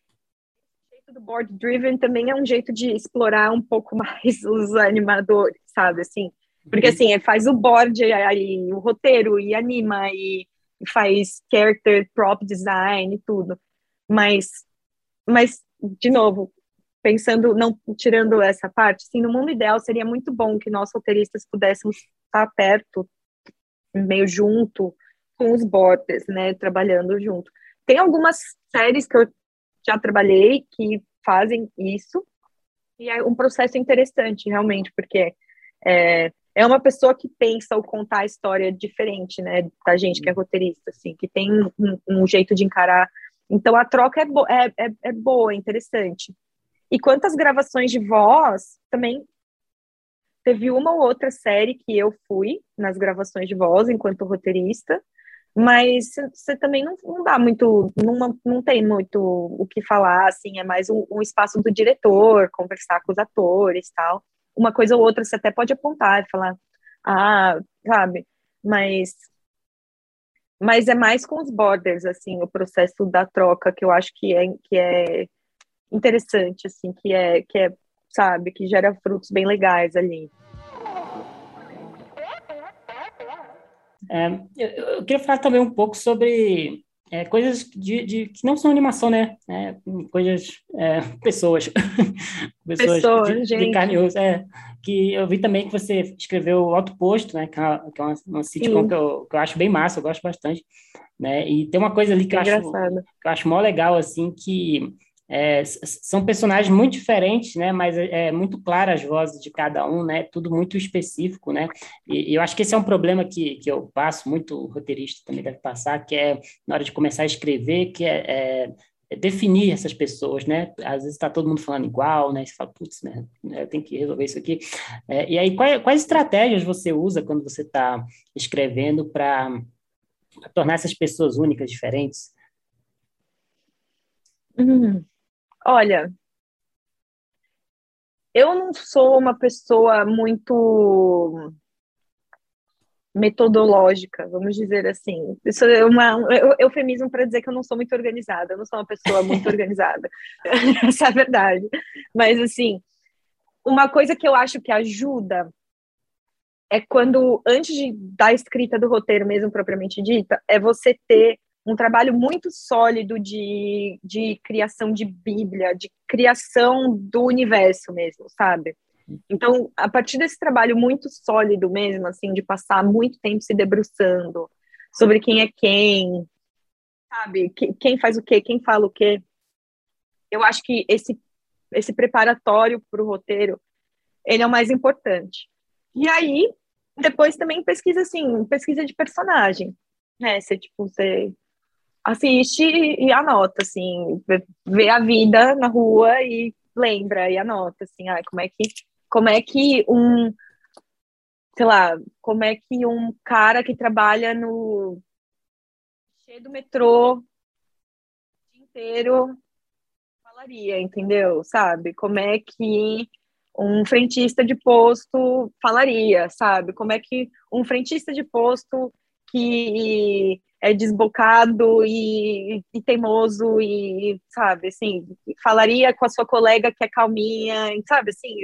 do board driven também é um jeito de explorar um pouco mais os animadores, sabe? Assim, porque uhum. assim, faz o board aí, o roteiro e anima e faz character prop design e tudo. Mas mas de novo, pensando não tirando essa parte, assim, no mundo ideal seria muito bom que nós roteiristas pudéssemos estar perto, meio junto com os boards, né, trabalhando junto. Tem algumas séries que eu já trabalhei que fazem isso. E é um processo interessante, realmente, porque é, é uma pessoa que pensa ou contar a história diferente, né, da gente que é roteirista, assim, que tem um, um jeito de encarar. Então, a troca é, bo é, é, é boa, é interessante. E quantas gravações de voz, também teve uma ou outra série que eu fui nas gravações de voz enquanto roteirista, mas você também não, não dá muito, não, não tem muito o que falar, assim, é mais um, um espaço do diretor, conversar com os atores tal. Uma coisa ou outra você até pode apontar e falar, ah, sabe, mas mas é mais com os borders, assim, o processo da troca que eu acho que é, que é interessante, assim, que é, que é, sabe, que gera frutos bem legais ali. É, eu, eu, queria falar também um pouco sobre é, coisas de, de, que não são animação, né? É, coisas, é, pessoas. pessoas, pessoas de, de, carne e osso. É, que eu vi também que você escreveu o Alto Posto, né? Que é uma, que é uma, uma sitcom que eu, que eu acho bem massa, eu gosto bastante. Né? E tem uma coisa ali que, eu acho, que eu acho mó legal, assim, que é, são personagens muito diferentes, né? Mas é, é muito claras as vozes de cada um, né? Tudo muito específico, né? E, e, eu acho que esse é um problema que, que eu passo, muito roteirista também deve passar, que é na hora de começar a escrever, que é, é, é definir essas pessoas, né? Às vezes está todo mundo falando igual, né? E você fala, putz, né? Eu tenho que resolver isso aqui. É, e aí, quais, quais estratégias você usa quando você está escrevendo para tornar essas pessoas únicas, diferentes? Hum. Olha, eu não sou uma pessoa muito metodológica, vamos dizer assim. Isso é uma, um eufemismo para dizer que eu não sou muito organizada, eu não sou uma pessoa muito organizada. Essa é a verdade. Mas, assim, uma coisa que eu acho que ajuda é quando, antes de, da escrita do roteiro mesmo propriamente dita, é você ter um trabalho muito sólido de, de criação de Bíblia, de criação do universo mesmo, sabe? Então, a partir desse trabalho muito sólido mesmo, assim, de passar muito tempo se debruçando sobre quem é quem, sabe? Quem faz o quê, quem fala o quê. Eu acho que esse, esse preparatório para o roteiro, ele é o mais importante. E aí, depois também pesquisa, assim, pesquisa de personagem, né? Você, tipo, você assiste e anota, assim, vê a vida na rua e lembra e anota, assim, ah, como é que, como é que um, sei lá, como é que um cara que trabalha no cheio do metrô o dia inteiro falaria, entendeu? Sabe? Como é que um frentista de posto falaria, sabe? Como é que um frentista de posto que é desbocado e, e, teimoso e, sabe, assim, falaria com a sua colega que é calminha, sabe, assim.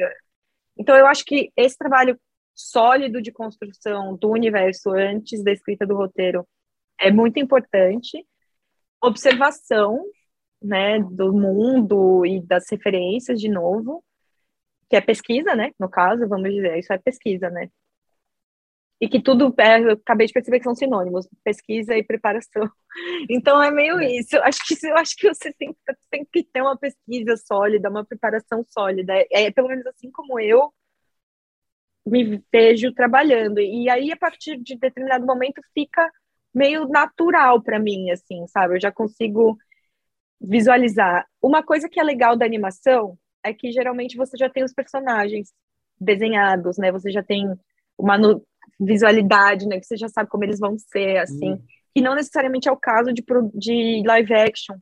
Então, eu acho que esse trabalho sólido de construção do universo antes da escrita do roteiro é muito importante. Observação, né, do mundo e das referências, de novo, que é pesquisa, né, no caso, vamos dizer, isso é pesquisa, né, e que tudo, é, eu acabei de perceber que são sinônimos, pesquisa e preparação. Então é meio é. isso. Eu acho que eu acho que você tem, tem que ter uma pesquisa sólida, uma preparação sólida. É, é pelo menos assim como eu me vejo trabalhando. E aí a partir de determinado momento fica meio natural para mim, assim, sabe? Eu já consigo visualizar. Uma coisa que é legal da animação é que geralmente você já tem os personagens desenhados, né? Você já tem uma visualidade, né? Que você já sabe como eles vão ser, assim. Hum. E não necessariamente é o caso de, de live action,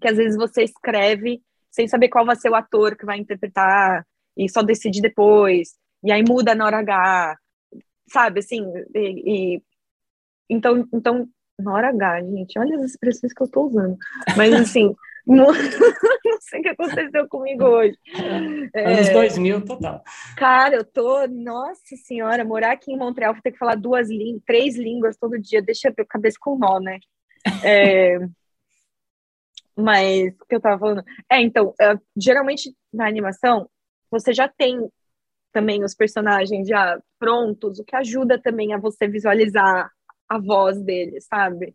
que às vezes você escreve sem saber qual vai ser o ator que vai interpretar e só decide depois, e aí muda na hora H, sabe, assim, e, e então, então, na hora H, gente, olha as expressões que eu tô usando, mas assim, sei o que aconteceu comigo hoje. É, Anos 2000, total. Cara, eu tô, nossa senhora, morar aqui em Montreal, vou ter que falar duas línguas, três línguas todo dia, deixa a cabeça com nó, né? É, mas, o que eu tava falando? É, então, é, geralmente na animação, você já tem também os personagens já prontos, o que ajuda também a você visualizar a voz deles, sabe?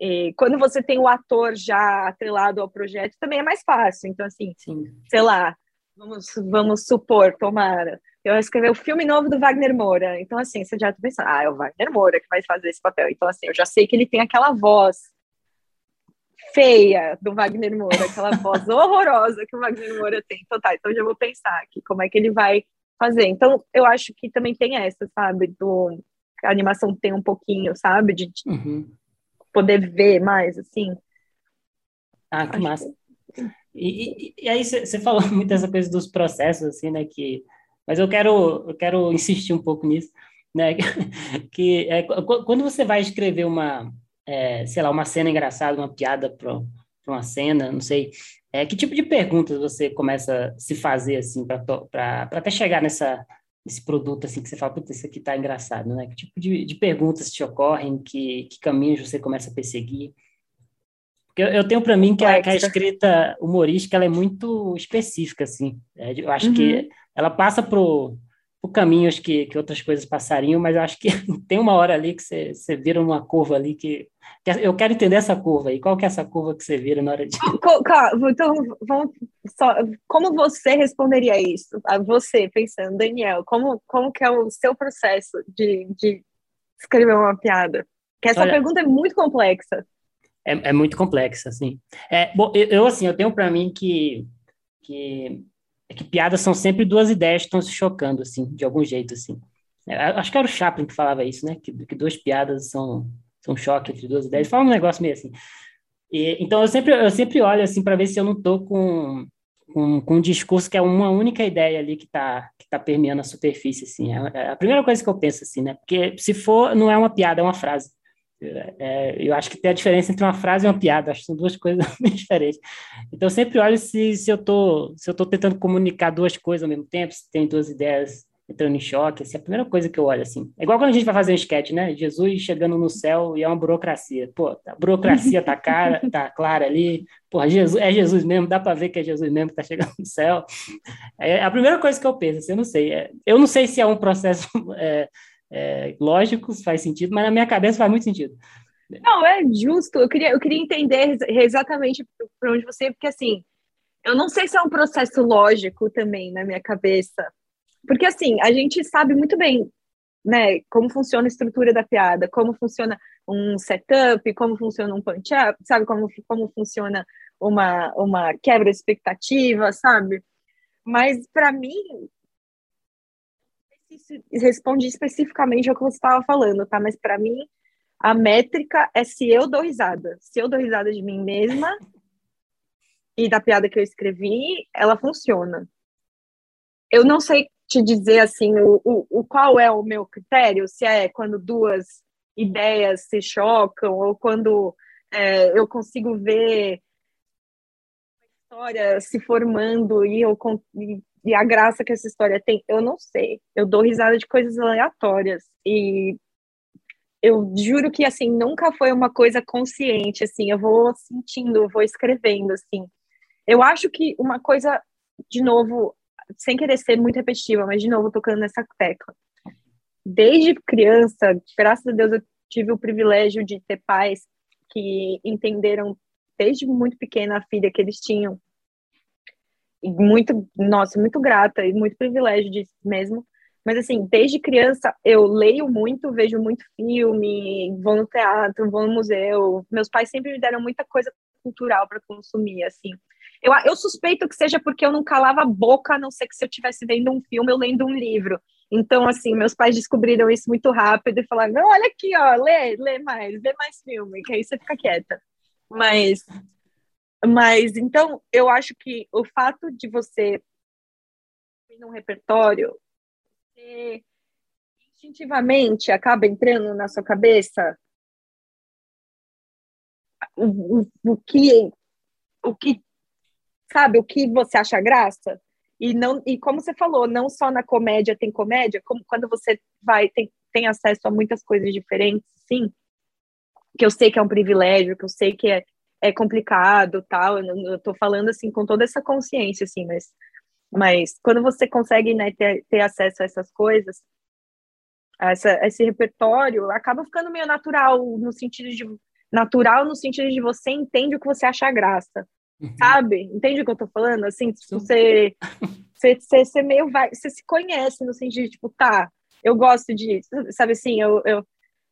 E quando você tem o ator já atrelado ao projeto, também é mais fácil. Então, assim, Sim. sei lá, vamos, vamos supor, tomara, eu escrever o filme novo do Wagner Moura. Então, assim, você já tá pensando, ah, é o Wagner Moura que vai fazer esse papel. Então, assim, eu já sei que ele tem aquela voz feia do Wagner Moura, aquela voz horrorosa que o Wagner Moura tem. Então, tá, então já vou pensar aqui como é que ele vai fazer. Então, eu acho que também tem essa, sabe, do a animação tem um pouquinho, sabe? De uhum. Poder ver mais, assim. Ah, que Acho massa. Que... E, e, e, aí você falou muito dessa coisa dos processos, assim, né? Que, mas eu quero, eu quero insistir um pouco nisso, né? que é, quando você vai escrever uma, é, sei lá, uma cena engraçada, uma piada para uma cena, não sei, é, que tipo de perguntas você começa a se fazer, assim, para até chegar nessa, nesse produto, assim, que você fala, putz, isso aqui tá engraçado, né? Que tipo de, de perguntas te ocorrem, que, que caminhos você começa a perseguir? Porque eu, eu tenho para mim que a, que a, escrita humorística, ela é muito específica, assim. É, eu acho uhum. que ela passa pro por caminhos que, que outras coisas passariam, mas eu acho que tem uma hora ali que você, você vira uma curva ali que, que, eu quero entender essa curva aí. Qual que é essa curva que você vira na hora de... Então, vamos só, como você responderia isso? Você, pensando, Daniel, como, como que é o seu processo de, de escrever uma piada? Que essa Olha, pergunta é muito complexa. É, é muito complexa, assim. É, bom, eu, assim, eu tenho para mim que, que é que piadas são sempre duas ideias que estão se chocando, assim, de algum jeito, assim. É, acho que era o Chaplin que falava isso, né? Que, que duas piadas são, são um choque entre duas ideias. Fala um negócio meio assim. E, então, eu sempre, eu sempre olho, assim, para ver se eu não estou com, com, com, um discurso que é uma única ideia ali que está que tá permeando a superfície, assim. É, é a primeira coisa que eu penso, assim, né? Porque se for, não é uma piada, é uma frase. É, eu acho que tem a diferença entre uma frase e uma piada, acho que são duas coisas bem diferentes. Então, eu sempre olho se, se eu tô, se eu estou tentando comunicar duas coisas ao mesmo tempo, se tem duas ideias entrando em choque, assim, é a primeira coisa que eu olho, assim. É igual quando a gente vai fazer um sketch, né? Jesus chegando no céu e é uma burocracia. Pô, a burocracia tá, cara, tá clara ali. Pô, Jesus, é Jesus mesmo, dá para ver que é Jesus mesmo que tá chegando no céu. É a primeira coisa que eu penso, assim, eu não sei. É, eu não sei se é um processo é, é, lógicos, faz sentido, mas na minha cabeça faz muito sentido. Não, é justo. Eu queria, eu queria entender exatamente para onde você, porque assim, eu não sei se é um processo lógico também na minha cabeça. Porque assim, a gente sabe muito bem, né, como funciona a estrutura da piada, como funciona um setup, como funciona um punch-up, sabe, como, como funciona uma, uma quebra de expectativa, sabe? Mas para mim, se responde especificamente ao que você estava falando, tá? Mas para mim, a métrica é se eu dou risada. Se eu dou risada de mim mesma e da piada que eu escrevi, ela funciona. Eu não sei te dizer assim o, o, o qual é o meu critério, se é quando duas ideias se chocam ou quando é, eu consigo ver a história se formando e eu a graça que essa história tem, eu não sei. Eu dou risada de coisas aleatórias e eu juro que assim nunca foi uma coisa consciente, assim, eu vou sentindo, eu vou escrevendo assim. Eu acho que uma coisa de novo, sem querer ser muito repetitiva, mas de novo tocando nessa tecla. Desde criança, graças a Deus eu tive o privilégio de ter pais que entenderam desde muito pequena a filha que eles tinham muito, nossa, muito grata e muito privilégio disso mesmo. Mas assim, desde criança eu leio muito, vejo muito filme, vou no teatro, vou no museu. Meus pais sempre me deram muita coisa cultural para consumir, assim. Eu, eu suspeito que seja porque eu não calava a boca, a não ser que se eu estivesse vendo um filme, eu lendo um livro. Então, assim, meus pais descobriram isso muito rápido e falaram: olha aqui, ó, lê, lê mais, vê mais filme, que aí você fica quieta. Mas mas então eu acho que o fato de você ter um repertório, você instintivamente acaba entrando na sua cabeça o, o, o que o que sabe o que você acha graça? E não e como você falou não só na comédia tem comédia como quando você vai tem, tem acesso a muitas coisas diferentes sim que eu sei que é um privilégio que eu sei que é é complicado, tal. Eu, estou falando assim com toda essa consciência, assim, mas, mas quando você consegue né, ter, ter acesso a essas coisas, a essa, esse repertório, acaba ficando meio natural no sentido de natural no sentido de você entende o que você acha graça, uhum. sabe? Entende o que eu tô falando? Assim, tipo, você, você, você, você meio vai, você se conhece no sentido de, tipo, tá, eu gosto de, sabe assim, eu, eu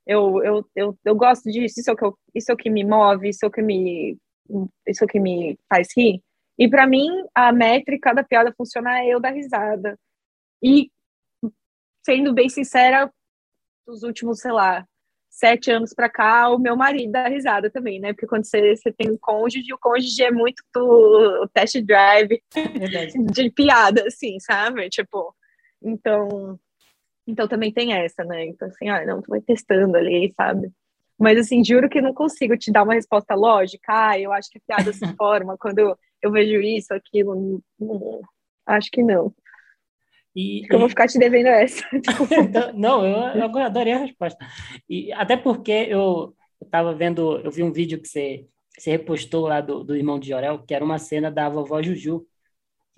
eu, eu, eu, eu gosto disso, isso é, o que eu, isso é o que me move, isso é o que me, isso é o que me faz rir. E para mim, a métrica da piada funcionar é eu dar risada. E, sendo bem sincera, dos últimos, sei lá, sete anos para cá, o meu marido dá risada também, né? Porque quando você, você tem um cônjuge, o cônjuge é muito do, o test drive de piada, assim, sabe? Tipo, então, então também tem essa, né? Então, assim, ah, não, tu vai testando ali, sabe? Mas, assim, juro que não consigo te dar uma resposta lógica. Ah, eu acho que a piada se forma quando eu, vejo isso, aquilo. Acho que não. E, eu vou ficar te devendo essa. Não, eu, eu adorei a resposta. E até porque eu estava vendo, eu vi um vídeo que você, você repostou lá do, do irmão de Jorel, que era uma cena da vovó Juju.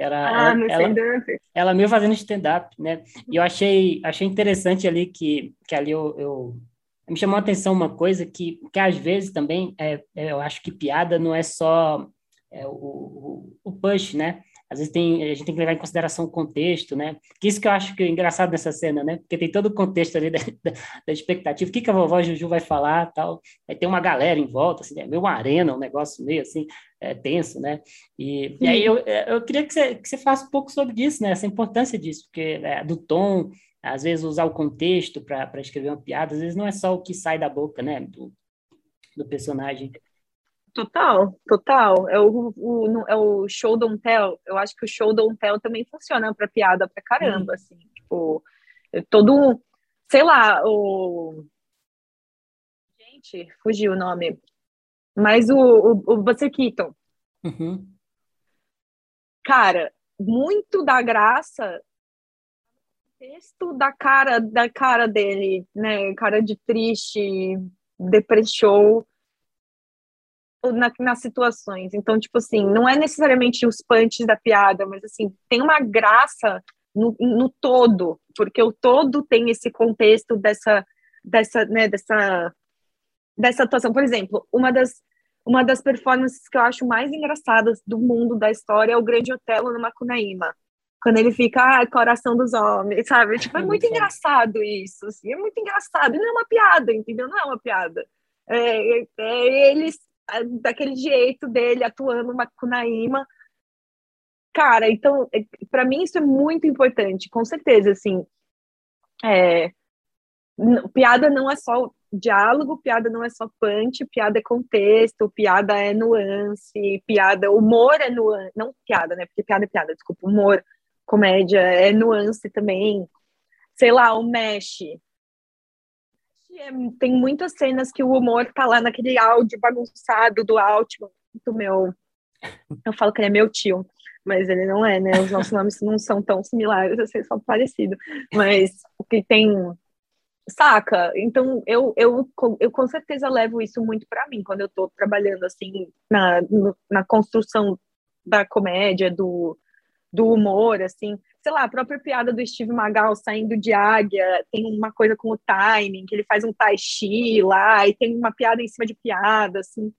Era ah, ela, ela, ela meio fazendo stand-up, né? E eu achei, achei interessante ali que, que ali eu, eu me chamou a atenção uma coisa que, que às vezes também é, é eu acho que piada não é só é, o, o, o push, né? às vezes tem, a gente tem que levar em consideração o contexto, né? Que isso que eu acho que é engraçado nessa cena, né? Porque tem todo o contexto ali da, da, da expectativa, o que, que a vovó Juju vai falar, tal. Aí tem uma galera em volta, assim, é meio uma arena, um negócio meio assim, é, tenso, né? E, e aí eu, é, eu queria que você, que você faça um pouco sobre isso, né? Essa importância disso, porque é, do tom, às vezes usar o contexto para escrever uma piada, às vezes não é só o que sai da boca, né? Do, do personagem. Total, total. É o, o, é o show don't tell. Eu acho que o show don't tell também funciona para piada pra caramba, hum. assim. Tipo, todo, sei lá, o... Gente, fugiu o nome. Mas o, o, o Buster Keaton. Uhum. Cara, muito da graça texto da cara da cara dele, né? Cara de triste, depressão na, nas situações. Então, tipo assim, não é necessariamente os punches da piada, mas assim, tem uma graça no, no todo, porque o todo tem esse contexto dessa, dessa, né, dessa, dessa atuação. Por exemplo, uma das, uma das performances que eu acho mais engraçadas do mundo da história é o Grande Otelo no Macunaíma. Quando ele fica, ah, coração dos homens, sabe? Tipo, é muito engraçado isso, assim, é muito engraçado. E não é uma piada, entendeu? Não é uma piada. É, é, é eles daquele jeito dele, atuando uma Kunaíma. Cara, então, é, para mim isso é muito importante, com certeza, assim. É, piada não é só diálogo, piada não é só punch, piada é contexto, piada é nuance, piada, humor é nuance, não piada, né? Porque piada é piada, desculpa, humor, comédia é nuance também. Sei lá, o mesh, é, tem muitas cenas que o humor tá lá naquele áudio bagunçado do Altman, do meu. Eu falo que ele é meu tio, mas ele não é, né? Os nossos nomes não são tão similares, assim, só parecido. Mas o que tem. Saca? Então, eu, eu, eu com certeza levo isso muito para mim quando eu tô trabalhando, assim, na, na construção da comédia, do, do humor, assim sei lá, a própria piada do Steve Magal saindo de águia, tem uma coisa com o timing, que ele faz um tai chi lá, e tem uma piada em cima de piada, assim.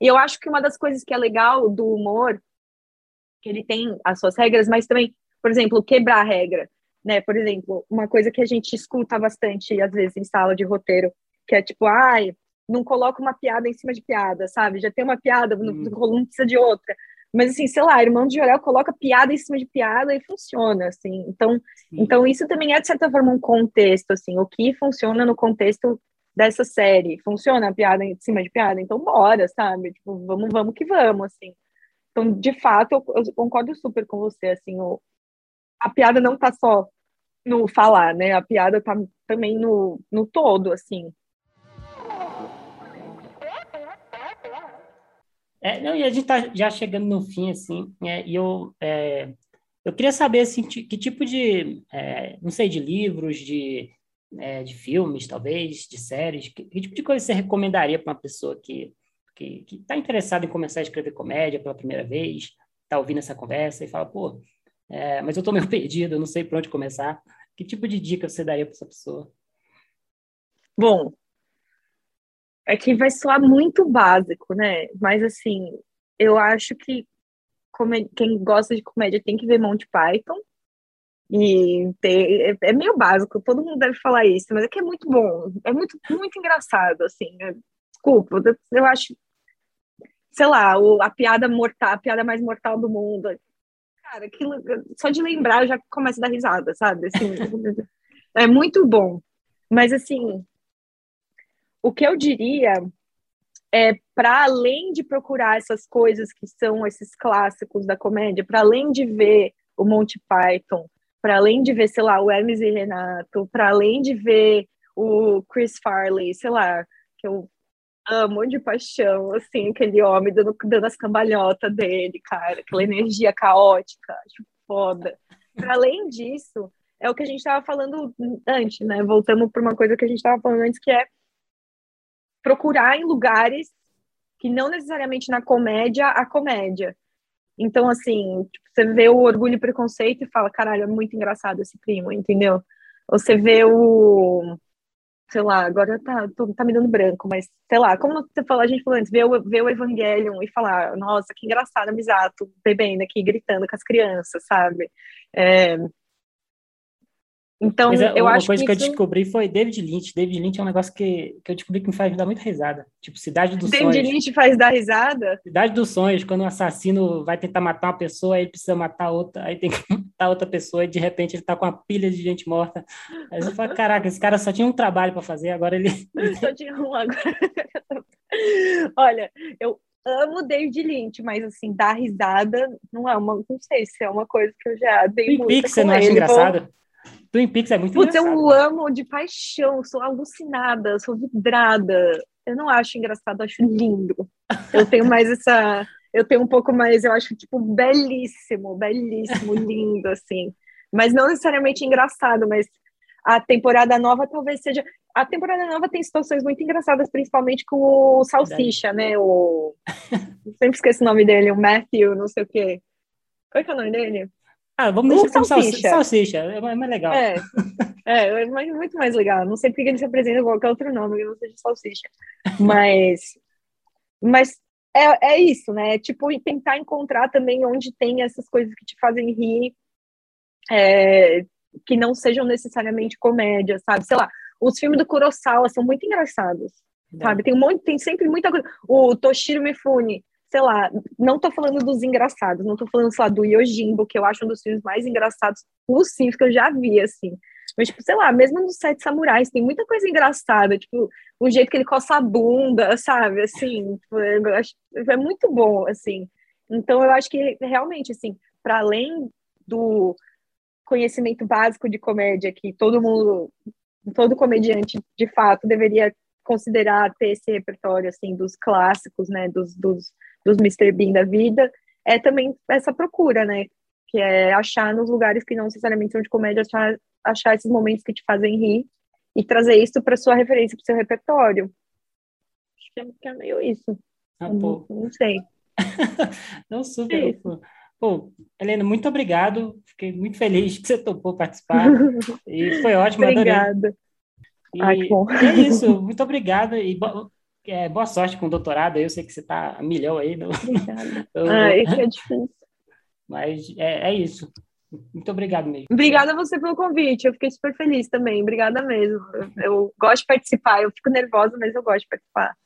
E eu acho que uma das coisas que é legal do humor, que ele tem as suas regras, mas também, por exemplo, quebrar a regra, né? Por exemplo, uma coisa que a gente escuta bastante, às vezes, em sala de roteiro, que é tipo, ai, não coloca uma piada em cima de piada, sabe? Já tem uma piada, não, não precisa de outra. Mas, assim, sei lá, Irmão de Jorel coloca piada em cima de piada e funciona, assim. Então, então isso também é, de certa forma, um contexto, assim. O que funciona no contexto dessa série? Funciona a piada em cima de piada? Então, bora, sabe? Tipo, vamos, vamos que vamos, assim. Então, de fato, eu, eu concordo super com você, assim. O, a piada não tá só no falar, né? A piada tá também no, no todo, assim. É, não, e a gente está já chegando no fim, assim, é, e eu, é, eu queria saber, assim, que tipo de, é, não sei, de livros, de, é, de filmes, talvez, de séries, que, que tipo de coisa você recomendaria para uma pessoa que que está interessada em começar a escrever comédia pela primeira vez, está ouvindo essa conversa e fala, pô, é, mas eu estou meio perdido, eu não sei por onde começar. Que tipo de dica você daria para essa pessoa? Bom, é que vai soar muito básico, né? Mas assim, eu acho que quem gosta de comédia tem que ver Monty Python. E ter, é, é meio básico, todo mundo deve falar isso, mas é que é muito bom, é muito, muito engraçado, assim. Né? Desculpa, eu acho, sei lá, o, a piada mortal, a piada mais mortal do mundo. Cara, aquilo, só de lembrar eu já começo a dar risada, sabe? Assim, é muito bom. Mas, assim, o que eu diria é para além de procurar essas coisas que são esses clássicos da comédia, para além de ver o Monty Python, para além de ver, sei lá, o Hermes e Renato, para além de ver o Chris Farley, sei lá, que eu amo de paixão, assim, aquele homem dando, dando as cambalhotas dele, cara, aquela energia caótica, acho foda. Além disso, é o que a gente estava falando antes, né? Voltamos para uma coisa que a gente estava falando antes, que é procurar em lugares que não necessariamente na comédia, a comédia. Então, assim, tipo, você vê o Orgulho e Preconceito e fala, caralho, é muito engraçado esse primo, entendeu? Você vê o sei lá, agora tá, tô, tá me dando branco, mas sei lá, como você falou, a gente falou antes, ver o, ver o Evangelion e falar, nossa, que engraçado a Misato bebendo aqui, gritando com as crianças, sabe? É, então, Mas é, eu uma acho coisa que, que isso... eu descobri foi David Lynch. David Lynch é um negócio que, que eu descobri que me faz dar muita risada. Tipo, Cidade dos David Sonhos. David Lynch faz dar risada? Cidade dos Sonhos, quando um assassino vai tentar matar uma pessoa, aí ele precisa matar outra, aí tem que matar outra pessoa, e de repente ele tá com uma pilha de gente morta. Aí você fala, caraca, esse cara só tinha um trabalho para fazer, agora ele... só tinha um agora. Olha, eu amo David Lynch, mas assim, dar risada não é uma, não sei se é uma coisa que eu já dei Twin Peaks, você não acha engraçado? Twin Peaks é muito Putz, engraçado. eu amo de paixão, sou alucinada, sou vidrada. Eu não acho engraçado, acho lindo. Eu tenho mais essa. Eu tenho um pouco mais, eu acho, tipo, belíssimo, belíssimo, lindo, assim. Mas não necessariamente engraçado, mas a temporada nova talvez seja. A temporada nova tem situações muito engraçadas, principalmente com o Salsicha, né? O. Sempre esqueço o nome dele, o Matthew, não sei o quê. Qual é, que é o nome dele? Ah, vamos deixar como salsicha. salsicha. É mais legal. É, é, é muito mais legal. Não sei porque ele se apresenta com qualquer outro nome que não seja salsicha. Mas, mas é, é isso, né? Tipo, tentar encontrar também onde tem essas coisas que te fazem rir, é, que não sejam necessariamente comédia, sabe? Sei lá, os filmes do Kurosawa são muito engraçados, é. sabe? Tem um monte, tem sempre muita coisa. O Toshiro Mifune, sei lá, não tô falando dos engraçados, não tô falando, lá, do Yojimbo, que eu acho um dos filmes mais engraçados possíveis que eu já vi, assim. Mas, tipo, sei lá, mesmo nos Sete Samurais, tem muita coisa engraçada, tipo, o jeito que ele coça a bunda, sabe, assim, tipo, acho, é muito bom, assim. Então, eu acho que, realmente, assim, para além do conhecimento básico de comédia que todo mundo, todo comediante, de fato, deveria considerar ter esse repertório, assim, dos clássicos, né, dos, dos dos Mr. Bean da vida, é também essa procura, né? Que é achar nos lugares que não necessariamente são de comédia, achar, achar esses momentos que te fazem rir e trazer isso para sua referência, para seu repertório. Acho que é, é meio isso. Ah, não, não, sei. não, super. É pô, Helena, muito obrigado. Fiquei muito feliz que você topou participar. e foi ótimo, Obrigada. adorei. E que bom. é isso, muito obrigado. E é, boa sorte com o doutorado. Eu sei que você está a milhão aí. No, ah, isso é difícil. Mas é, é, isso. Muito obrigado mesmo. Obrigada a você pelo convite. Eu fiquei super feliz também. Obrigada mesmo. Eu gosto de participar. Eu fico nervosa, mas eu gosto de participar.